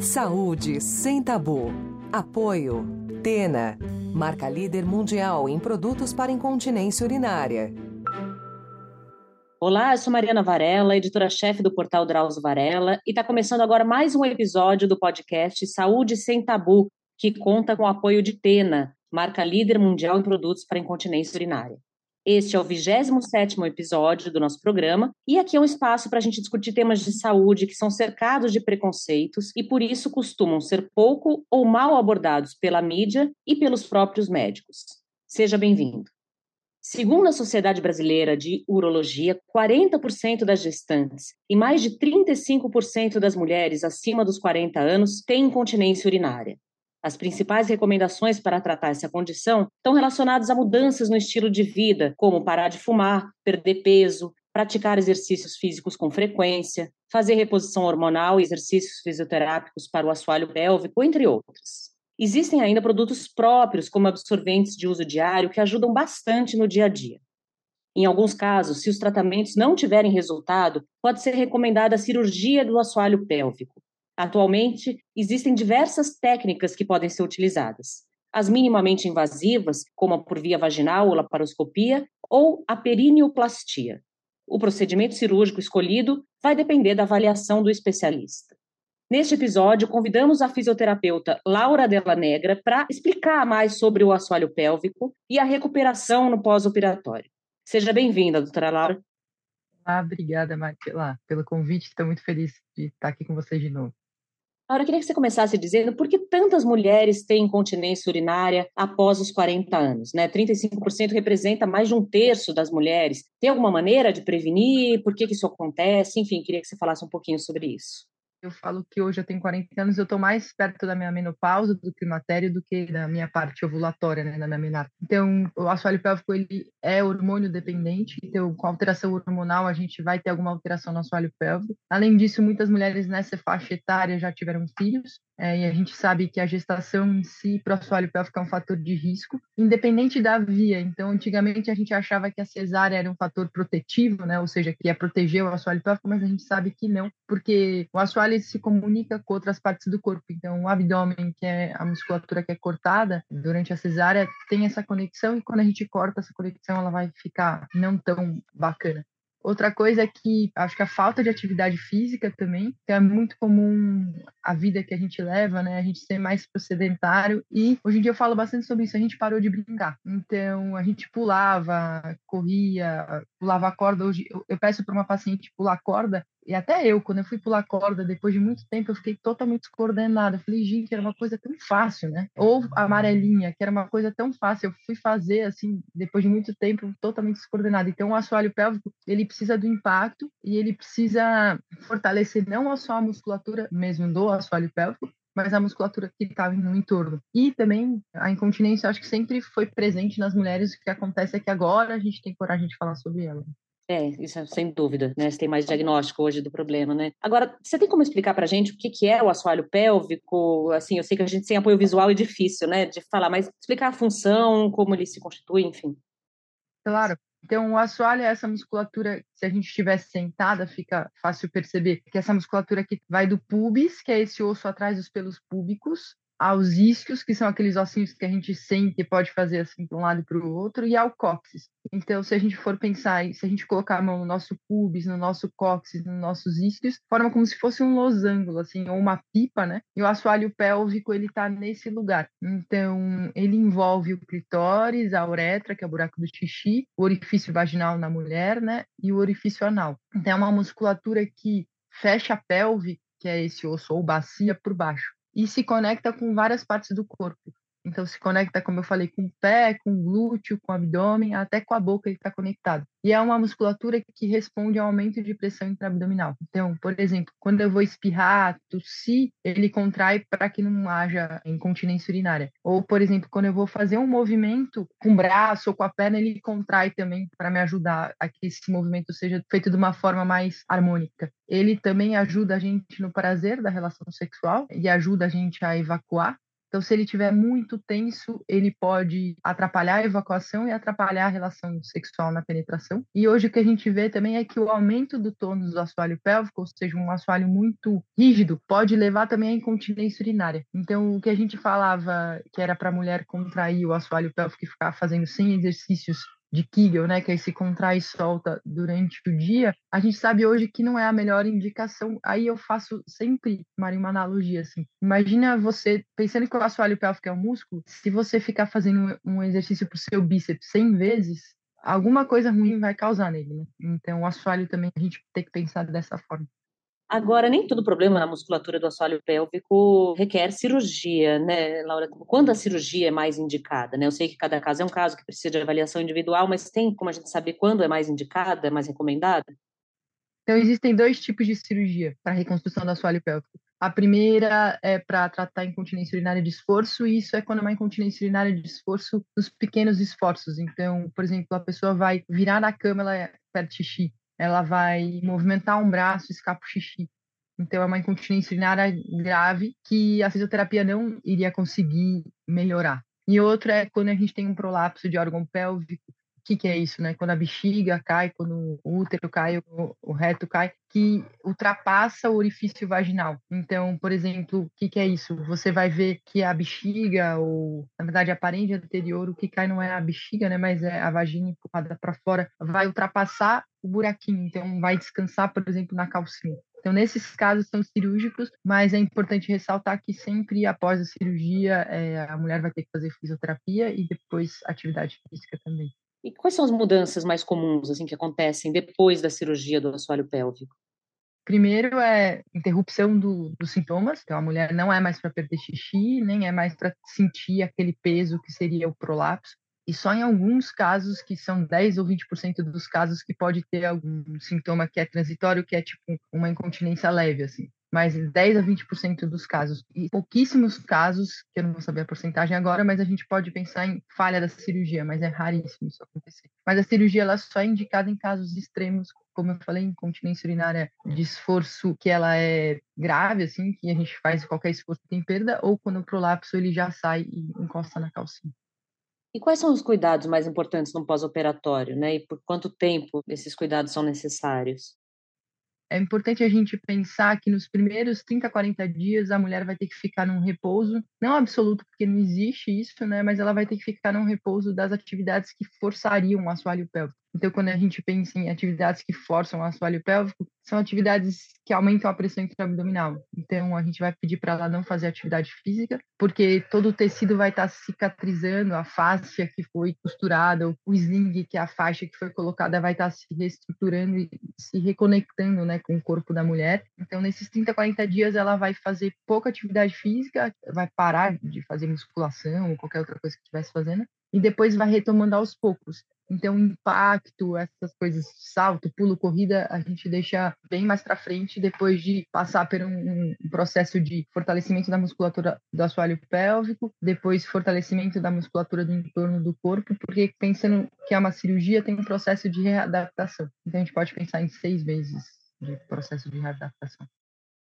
Saúde sem tabu. Apoio. Tena. Marca líder mundial em produtos para incontinência urinária. Olá, eu sou Mariana Varela, editora-chefe do portal Drauzio Varela, e está começando agora mais um episódio do podcast Saúde Sem Tabu, que conta com o apoio de Tena, marca líder mundial em produtos para incontinência urinária. Este é o 27º episódio do nosso programa e aqui é um espaço para a gente discutir temas de saúde que são cercados de preconceitos e por isso costumam ser pouco ou mal abordados pela mídia e pelos próprios médicos. Seja bem-vindo. Segundo a Sociedade Brasileira de Urologia, 40% das gestantes e mais de 35% das mulheres acima dos 40 anos têm incontinência urinária. As principais recomendações para tratar essa condição estão relacionadas a mudanças no estilo de vida, como parar de fumar, perder peso, praticar exercícios físicos com frequência, fazer reposição hormonal e exercícios fisioterápicos para o assoalho pélvico, entre outros. Existem ainda produtos próprios, como absorventes de uso diário, que ajudam bastante no dia a dia. Em alguns casos, se os tratamentos não tiverem resultado, pode ser recomendada a cirurgia do assoalho pélvico. Atualmente, existem diversas técnicas que podem ser utilizadas. As minimamente invasivas, como a por via vaginal ou laparoscopia, ou a perineoplastia. O procedimento cirúrgico escolhido vai depender da avaliação do especialista. Neste episódio, convidamos a fisioterapeuta Laura Della Negra para explicar mais sobre o assoalho pélvico e a recuperação no pós-operatório. Seja bem-vinda, doutora Laura. Ah, obrigada, Marcela, pelo convite. Estou muito feliz de estar aqui com vocês de novo. Agora, eu queria que você começasse dizendo por que tantas mulheres têm incontinência urinária após os 40 anos, né? 35% representa mais de um terço das mulheres. Tem alguma maneira de prevenir? Por que, que isso acontece? Enfim, queria que você falasse um pouquinho sobre isso. Eu falo que hoje eu tenho 40 anos, eu estou mais perto da minha menopausa do climatério do que da minha parte ovulatória, né, da minha menarca. Então, o assoalho pélvico ele é hormônio dependente, então com alteração hormonal a gente vai ter alguma alteração no assoalho pélvico. Além disso, muitas mulheres nessa faixa etária já tiveram filhos, é, e a gente sabe que a gestação em si para o assoalho pélvico é um fator de risco, independente da via. Então, antigamente a gente achava que a cesárea era um fator protetivo, né, ou seja, que ia proteger o assoalho pélvico, mas a gente sabe que não, porque o assoalho se comunica com outras partes do corpo. Então, o abdômen, que é a musculatura que é cortada durante a cesárea, tem essa conexão e quando a gente corta essa conexão, ela vai ficar não tão bacana. Outra coisa é que acho que a falta de atividade física também, que é muito comum a vida que a gente leva, né? A gente ser mais sedentário e hoje em dia eu falo bastante sobre isso, a gente parou de brincar. Então, a gente pulava, corria, pulava corda. Hoje eu, eu peço para uma paciente pular corda e até eu, quando eu fui pular corda, depois de muito tempo, eu fiquei totalmente descoordenada. Eu falei, gente, era uma coisa tão fácil, né? Ou amarelinha, que era uma coisa tão fácil. Eu fui fazer, assim, depois de muito tempo, totalmente descoordenada. Então, o assoalho pélvico, ele precisa do impacto e ele precisa fortalecer não só a musculatura mesmo do assoalho pélvico, mas a musculatura que estava no entorno. E também a incontinência, acho que sempre foi presente nas mulheres. O que acontece é que agora a gente tem coragem de falar sobre ela. É, isso é sem dúvida, né? Você tem mais diagnóstico hoje do problema, né? Agora, você tem como explicar pra gente o que, que é o assoalho pélvico? Assim, eu sei que a gente sem apoio visual é difícil, né, de falar, mas explicar a função, como ele se constitui, enfim. Claro. Então, o assoalho é essa musculatura, se a gente estivesse sentada, fica fácil perceber que essa musculatura que vai do pubis, que é esse osso atrás dos pelos púbicos, aos isquios, que são aqueles ossinhos que a gente sente e pode fazer assim para um lado e para o outro, e ao cóccix. Então, se a gente for pensar, se a gente colocar a mão no nosso pubis, no nosso cóccix, nos nossos isquios, forma como se fosse um losango, assim, ou uma pipa, né? E o assoalho pélvico, ele está nesse lugar. Então, ele envolve o clitóris, a uretra, que é o buraco do xixi, o orifício vaginal na mulher, né? E o orifício anal. Então, é uma musculatura que fecha a pelve, que é esse osso ou bacia, por baixo e se conecta com várias partes do corpo. Então, se conecta, como eu falei, com o pé, com o glúteo, com o abdômen, até com a boca ele está conectado. E é uma musculatura que responde ao aumento de pressão intraabdominal. Então, por exemplo, quando eu vou espirrar, tossir, ele contrai para que não haja incontinência urinária. Ou, por exemplo, quando eu vou fazer um movimento com o braço ou com a perna, ele contrai também para me ajudar a que esse movimento seja feito de uma forma mais harmônica. Ele também ajuda a gente no prazer da relação sexual e ajuda a gente a evacuar Então, se ele estiver muito tenso, ele pode atrapalhar a evacuação e atrapalhar a relação sexual na penetração. E hoje o que a gente vê também é que o aumento do tônus do assoalho pélvico, ou seja, um assoalho muito rígido, pode levar também à incontinência urinária. Então, o que a gente falava que era para a mulher contrair o assoalho pélvico e ficar fazendo 100 exercícios de Kegel, né, que aí se contrai e solta durante o dia, a gente sabe hoje que não é a melhor indicação. Aí eu faço sempre, Mari, uma analogia assim. Imagina você, pensando que o assoalho pélvico é um músculo, se você ficar fazendo um exercício para o seu bíceps 100 vezes, alguma coisa ruim vai causar nele, né? Então o assoalho também a gente tem que pensar dessa forma. Agora, nem todo problema na musculatura do assoalho pélvico requer cirurgia, né, Laura? Quando a cirurgia é mais indicada, né? Eu sei que cada caso é um caso que precisa de avaliação individual, mas tem como a gente saber quando é mais indicada, mais recomendada? Então, existem dois tipos de cirurgia para reconstrução do assoalho pélvico. A primeira é para tratar incontinência urinária de esforço, e isso é quando é uma incontinência urinária de esforço nos pequenos esforços. Então, por exemplo, a pessoa vai virar na cama, ela perde xixi ela vai movimentar um braço, escapa o xixi. Então, é uma incontinência urinária grave que a fisioterapia não iria conseguir melhorar. E outro é quando a gente tem um prolapso de órgão pélvico. Que, que é isso, né? Quando a bexiga cai, quando o útero cai, o, o reto cai, que ultrapassa o orifício vaginal. Então, por exemplo, o que, que, é isso? Você vai ver que a bexiga, ou na verdade a parede anterior, o que cai não é a bexiga, né? Mas é a vagina empurrada para fora, vai ultrapassar o buraquinho. Então, vai descansar, por exemplo, na calcinha. Então, nesses casos são cirúrgicos, mas é importante ressaltar que sempre após a cirurgia, é, a mulher vai ter que fazer fisioterapia e depois atividade física também. E quais são as mudanças mais comuns assim que acontecem depois da cirurgia do assoalho pélvico? Primeiro é interrupção do, dos sintomas, então a mulher não é mais para perder xixi, nem é mais para sentir aquele peso que seria o prolapso. E só em alguns casos, que são 10 ou 20% dos casos, que pode ter algum sintoma que é transitório, que é tipo uma incontinência leve, assim. Mas 10 a 20% dos casos. E pouquíssimos casos, que eu não vou saber a porcentagem agora, mas a gente pode pensar em falha da cirurgia, mas é raríssimo isso acontecer. Mas a cirurgia ela só é indicada em casos extremos, como eu falei, incontinência urinária de esforço que ela é grave, assim, que a gente faz qualquer esforço tem perda, ou quando o prolapso ele já sai e encosta na calcinha. E quais são os cuidados mais importantes no pós-operatório, né? E por quanto tempo esses cuidados são necessários? É importante a gente pensar que nos primeiros 30, 40 dias a mulher vai ter que ficar num repouso, não absoluto, porque não existe isso, né? Mas ela vai ter que ficar num repouso das atividades que forçariam o assoalho pélvico. Então, quando a gente pensa em atividades que forçam o assoalho pélvico, são atividades que aumentam a pressão intraabdominal. Então, a gente vai pedir para ela não fazer atividade física, porque todo o tecido vai estar tá cicatrizando, a fáscia que foi costurada, o sling, que é a faixa que foi colocada, vai estar tá se reestruturando e se reconectando né, com o corpo da mulher. Então, nesses 30, 40 dias, ela vai fazer pouca atividade física, vai parar de fazer musculação ou qualquer outra coisa que estivesse fazendo, e depois vai retomando aos poucos. Então, impacto, essas coisas, salto, pulo, corrida, a gente deixa bem mais para frente depois de passar por um, um, processo de fortalecimento da musculatura do assoalho pélvico, depois fortalecimento da musculatura do entorno do corpo, porque pensando que é uma cirurgia, tem um processo de readaptação. Então, a gente pode pensar em seis meses de processo de readaptação.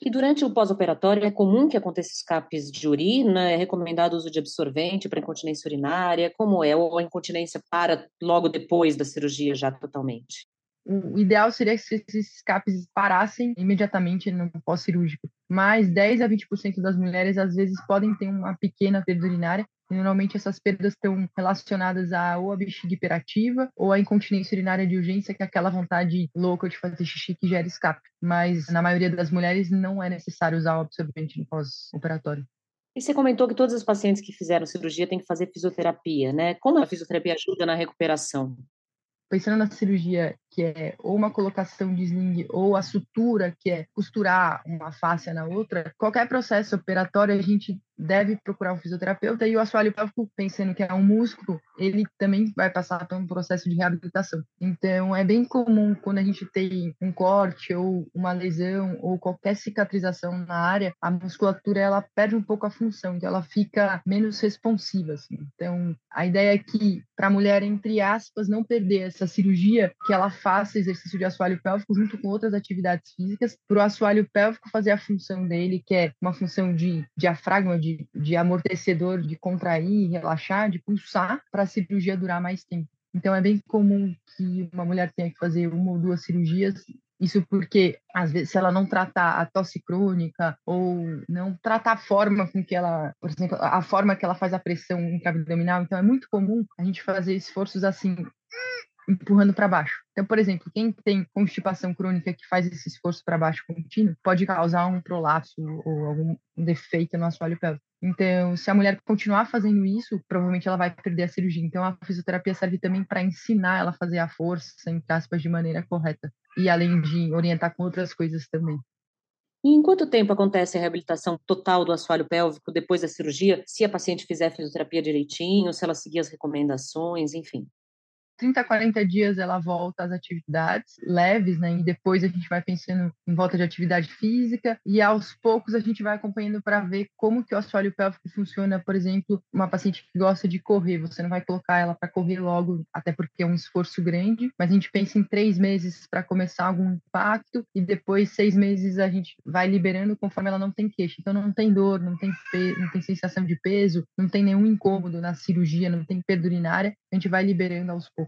E durante o pós-operatório é comum que aconteça escapes de urina? É recomendado o uso de absorvente para incontinência urinária? Como é? Ou a incontinência para logo depois da cirurgia já totalmente? O ideal seria que esses escapes parassem imediatamente no pós-cirúrgico. Mas 10 a 20% das mulheres às vezes podem ter uma pequena perda urinária Normalmente essas perdas estão relacionadas a ou a bexiga hiperativa ou a incontinência urinária de urgência, que é aquela vontade louca de fazer xixi que gera escape. Mas na maioria das mulheres não é necessário usar o absorvente no pós-operatório. E você comentou que todas as pacientes que fizeram cirurgia têm que fazer fisioterapia, né? Como a fisioterapia ajuda na recuperação? Pensando na cirurgia, que é ou uma colocação de sling, ou a sutura, que é costurar uma face na outra, qualquer processo operatório a gente deve procurar um fisioterapeuta e o assoalho pélvico, pensando que é um músculo, ele também vai passar por um processo de reabilitação. Então, é bem comum quando a gente tem um corte ou uma lesão ou qualquer cicatrização na área, a musculatura ela perde um pouco a função, então ela fica menos responsiva. Assim. Então, a ideia é que para a mulher, entre aspas, não perder essa cirurgia, que ela faça exercício de assoalho pélvico junto com outras atividades físicas, para o assoalho pélvico fazer a função dele, que é uma função de diafragma, de de, amortecedor, de contrair, relaxar, de pulsar, para a cirurgia durar mais tempo. Então, é bem comum que uma mulher tenha que fazer uma ou duas cirurgias. Isso porque, às vezes, se ela não tratar a tosse crônica ou não tratar a forma com que ela, por exemplo, a forma que ela faz a pressão intraabdominal, então é muito comum a gente fazer esforços assim, empurrando para baixo. Então, por exemplo, quem tem constipação crônica que faz esse esforço para baixo contínuo pode causar um prolapso ou algum defeito no assoalho pélvico. Então, se a mulher continuar fazendo isso, provavelmente ela vai perder a cirurgia. Então, a fisioterapia serve também para ensinar ela a fazer a força, entre aspas, de maneira correta. E além de orientar com outras coisas também. E em quanto tempo acontece a reabilitação total do assoalho pélvico depois da cirurgia, se a paciente fizer a fisioterapia direitinho, se ela seguir as recomendações, enfim? 30 a 40 dias ela volta às atividades leves, né? E depois a gente vai pensando em volta de atividade física e aos poucos a gente vai acompanhando para ver como que o assoalho pélvico funciona, por exemplo, uma paciente que gosta de correr, você não vai colocar ela para correr logo, até porque é um esforço grande, mas a gente pensa em três meses para começar algum impacto e depois seis meses a gente vai liberando conforme ela não tem queixa. Então não tem dor, não tem, não tem sensação de peso, não tem nenhum incômodo na cirurgia, não tem perda urinária, a gente vai liberando aos poucos.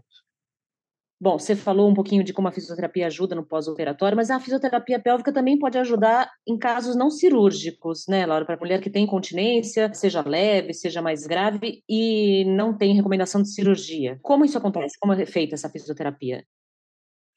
Bom, você falou um pouquinho de como a fisioterapia ajuda no pós-operatório, mas a fisioterapia pélvica também pode ajudar em casos não cirúrgicos, né, Laura? Para a mulher que tem incontinência, seja leve, seja mais grave, e não tem recomendação de cirurgia. Como isso acontece? Como é feita essa fisioterapia?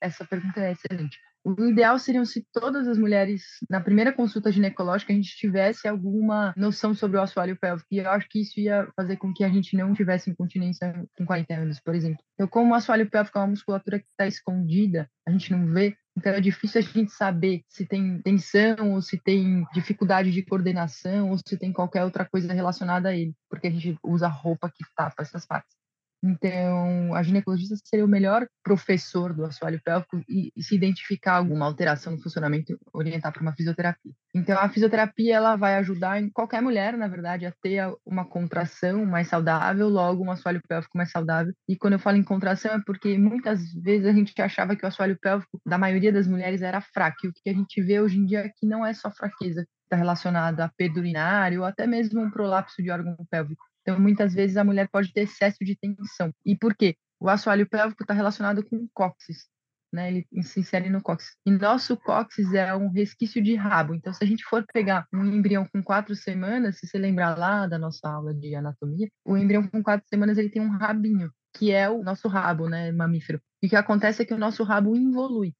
Essa pergunta é excelente. O ideal seria se todas as mulheres, na primeira consulta ginecológica, a gente tivesse alguma noção sobre o assoalho pélvico. E eu acho que isso ia fazer com que a gente não tivesse incontinência com 40 anos, por exemplo. Então, como o assoalho pélvico é uma musculatura que está escondida, a gente não vê, então é difícil a gente saber se tem tensão ou se tem dificuldade de coordenação ou se tem qualquer outra coisa relacionada a ele, porque a gente usa roupa que tapa essas partes. Então, a ginecologista seria o melhor professor do assoalho pélvico e, e se identificar alguma alteração no funcionamento, orientar para uma fisioterapia. Então, a fisioterapia ela vai ajudar em qualquer mulher, na verdade, a ter uma contração mais saudável, logo um assoalho pélvico mais saudável. E quando eu falo em contração é porque muitas vezes a gente achava que o assoalho pélvico da maioria das mulheres era fraco. E o que a gente vê hoje em dia é que não é só fraqueza, está relacionada a perda urinária ou até mesmo um prolapso de órgão pélvico. Então, muitas vezes a mulher pode ter excesso de tensão. E por quê? O assoalho pélvico está relacionado com o cóccix, né? Ele se insere no cóccix. E nosso cóccix é um resquício de rabo. Então, se a gente for pegar um embrião com quatro semanas, se você lembrar lá da nossa aula de anatomia, o embrião com quatro semanas ele tem um rabinho, que é o nosso rabo, né, mamífero. E o que acontece é que o nosso rabo involui.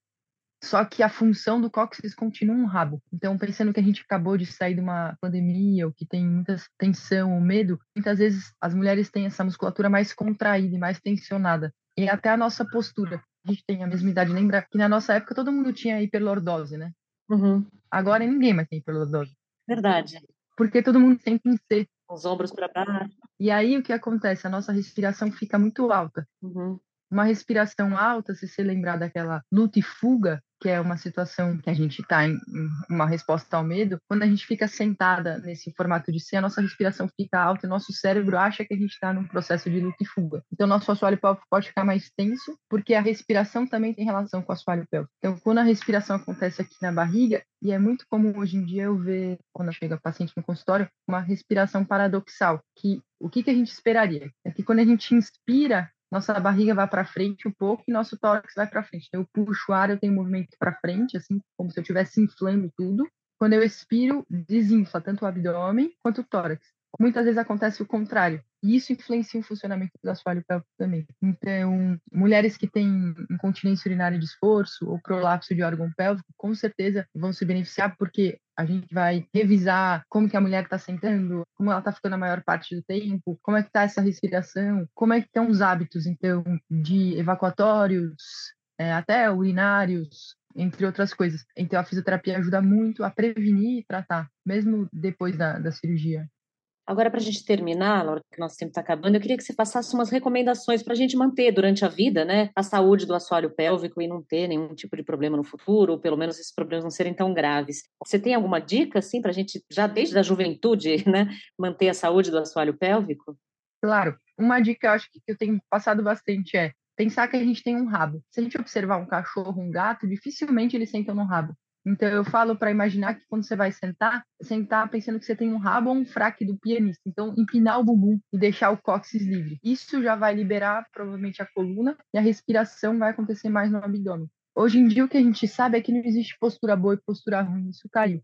Só que a função do cóccix continua um rabo. Então, pensando que a gente acabou de sair de uma pandemia, ou que tem muita tensão ou medo, muitas vezes as mulheres têm essa musculatura mais contraída e mais tensionada. E até a nossa postura. A gente tem a mesma idade. Lembra que na nossa época todo mundo tinha hiperlordose, né? Uhum. Agora ninguém mais tem hiperlordose. Verdade. Porque todo mundo sempre em C. Os ombros para baixo. E aí o que acontece? A nossa respiração fica muito alta. Uhum. Uma respiração alta, se você lembrar daquela luta e fuga, que é uma situação que a gente está em, uma resposta ao medo, quando a gente fica sentada nesse formato de C, a nossa respiração fica alta e nosso cérebro acha que a gente está num processo de luta e fuga. Então, nosso assoalho pélvico pode ficar mais tenso, porque a respiração também tem relação com o assoalho pélvico. Então, quando a respiração acontece aqui na barriga, e é muito comum hoje em dia eu ver, quando chega paciente no consultório, uma respiração paradoxal, que o que, que a gente esperaria? É que quando a gente inspira, nossa barriga vai para frente um pouco e nosso tórax vai para frente. Eu puxo o ar, eu tenho movimento para frente, assim, como se eu estivesse inflando tudo. Quando eu expiro, desinfla tanto o abdômen quanto o tórax. Muitas vezes acontece o contrário. E isso influencia o funcionamento do assoalho pélvico também. Então, mulheres que têm incontinência urinária de esforço ou prolapso de órgão pélvico, com certeza vão se beneficiar, porque a gente vai revisar como que a mulher está sentando, como ela está ficando a maior parte do tempo, como é que está essa respiração, como é que estão os hábitos, então, de evacuatórios, é, até urinários, entre outras coisas. Então, a fisioterapia ajuda muito a prevenir e tratar, mesmo depois da, da cirurgia. Agora, para a gente terminar, Laura, que nosso tempo está acabando, eu queria que você passasse umas recomendações para a gente manter durante a vida, né, a saúde do assoalho pélvico e não ter nenhum tipo de problema no futuro, ou pelo menos esses problemas não serem tão graves. Você tem alguma dica, assim, para a gente, já desde a juventude, né, manter a saúde do assoalho pélvico? Claro. Uma dica que eu acho que eu tenho passado bastante é pensar que a gente tem um rabo. Se a gente observar um cachorro, um gato, dificilmente eles sentam no rabo. Então eu falo para imaginar que quando você vai sentar, sentar pensando que você tem um rabo ou um fraque do pianista. Então empinar o bumbum e deixar o cóccix livre. Isso já vai liberar provavelmente a coluna e a respiração vai acontecer mais no abdômen. Hoje em dia o que a gente sabe é que não existe postura boa e postura ruim, isso caiu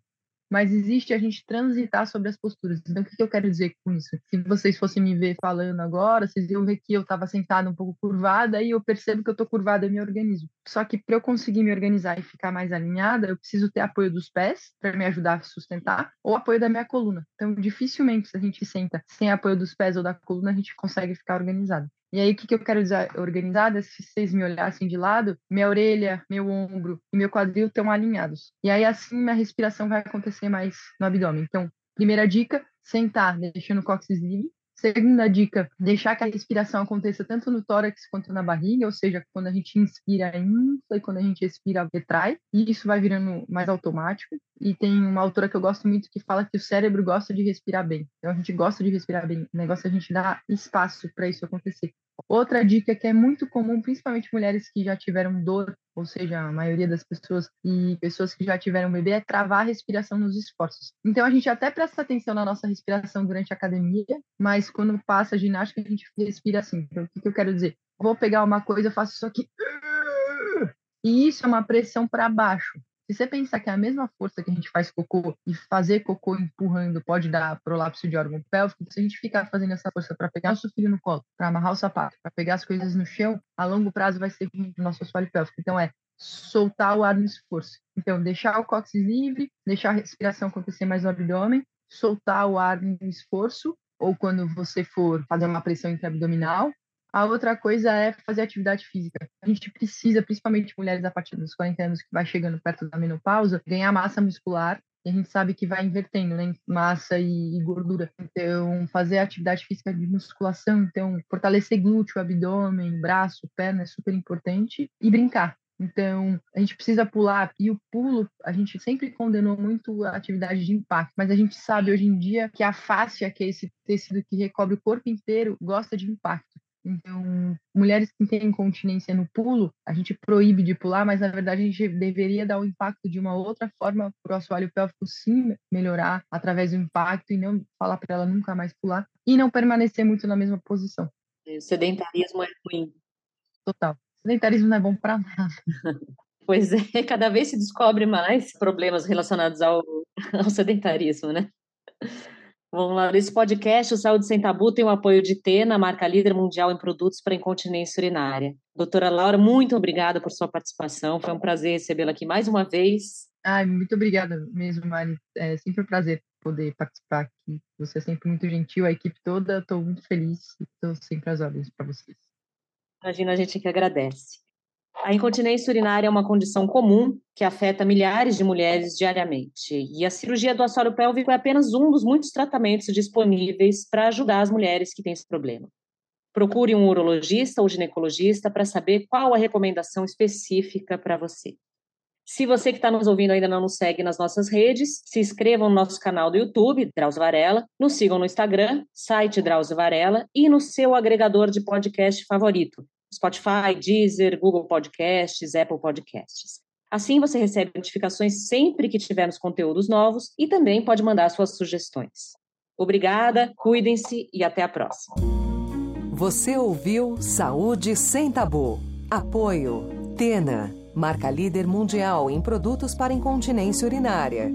mas existe a gente transitar sobre as posturas. Então, o que eu quero dizer com isso? Se vocês fossem me ver falando agora, vocês iam ver que eu estava sentada um pouco curvada e eu percebo que eu estou curvada e me organizo. Só que para eu conseguir me organizar e ficar mais alinhada, eu preciso ter apoio dos pés para me ajudar a sustentar ou apoio da minha coluna. Então, dificilmente, se a gente senta sem apoio dos pés ou da coluna, a gente consegue ficar organizado. E aí, o que, que eu quero dizer organizada? Se vocês me olhassem de lado, minha orelha, meu ombro e meu quadril estão alinhados. E aí, assim, minha respiração vai acontecer mais no abdômen. Então, primeira dica, sentar, deixando o cóccix livre. Segunda dica, deixar que a respiração aconteça tanto no tórax quanto na barriga, ou seja, quando a gente inspira, infla, e quando a gente expira, retrai, e isso vai virando mais automático. E tem uma autora que eu gosto muito que fala que o cérebro gosta de respirar bem. Então a gente gosta de respirar bem. O negócio é a gente dar espaço para isso acontecer. Outra dica que é muito comum, principalmente mulheres que já tiveram dor, ou seja, a maioria das pessoas e pessoas que já tiveram bebê, é travar a respiração nos esforços. Então a gente até presta atenção na nossa respiração durante a academia, mas quando passa a ginástica a gente respira assim. Então o que, que eu quero dizer? Vou pegar uma coisa, eu faço isso aqui. E isso é uma pressão para baixo. Se você pensar que é a mesma força que a gente faz cocô e fazer cocô empurrando pode dar prolapso de órgão pélvico, se a gente ficar fazendo essa força para pegar nosso filho no colo, para amarrar o sapato, para pegar as coisas no chão, a longo prazo vai ser ruim o nosso assoalho pélvico. Então é soltar o ar no esforço. Então, deixar o cóccix livre, deixar a respiração acontecer mais no abdômen, soltar o ar no esforço, ou quando você for fazer uma pressão intraabdominal, a outra coisa é fazer atividade física. A gente precisa, principalmente mulheres a partir dos 40 anos que vai chegando perto da menopausa, ganhar massa muscular. A gente sabe que vai invertendo, né? Massa e, e gordura. Então, fazer atividade física de musculação, então, fortalecer glúteo, abdômen, braço, perna é super importante. E brincar. Então, a gente precisa pular, e o pulo, a gente sempre condenou muito a atividade de impacto, mas a gente sabe hoje em dia que a fáscia, que é esse tecido que recobre o corpo inteiro, gosta de impacto. Então, mulheres que têm incontinência no pulo, a gente proíbe de pular, mas na verdade a gente deveria dar o impacto de uma outra forma para o assoalho pélvico sim melhorar através do impacto e não falar para ela nunca mais pular e não permanecer muito na mesma posição. O sedentarismo é ruim. Total. O sedentarismo não é bom para nada. Pois é, cada vez se descobre mais problemas relacionados ao, ao sedentarismo, né? Vamos lá, nesse podcast, o Saúde Sem Tabu tem o apoio de Tena, marca líder mundial em produtos para incontinência urinária. Doutora Laura, muito obrigada por sua participação, foi um prazer recebê-la aqui mais uma vez. Ai, muito obrigada mesmo, Mari. É sempre um prazer poder participar aqui. Você é sempre muito gentil, a equipe toda, estou muito feliz, estou sempre às ordens para vocês. Imagina, a gente que agradece. A incontinência urinária é uma condição comum que afeta milhares de mulheres diariamente. E a cirurgia do assoalho pélvico é apenas um dos muitos tratamentos disponíveis para ajudar as mulheres que têm esse problema. Procure um urologista ou ginecologista para saber qual a recomendação específica para você. Se você que está nos ouvindo ainda não nos segue nas nossas redes, se inscrevam no nosso canal do YouTube, Drauzio Varela, nos sigam no Instagram, site Drauzio Varela e no seu agregador de podcast favorito, Spotify, Deezer, Google Podcasts, Apple Podcasts. Assim você recebe notificações sempre que tivermos conteúdos novos e também pode mandar suas sugestões. Obrigada, cuidem-se e até a próxima. Você ouviu Saúde Sem Tabu. Apoio Tena, marca líder mundial em produtos para incontinência urinária.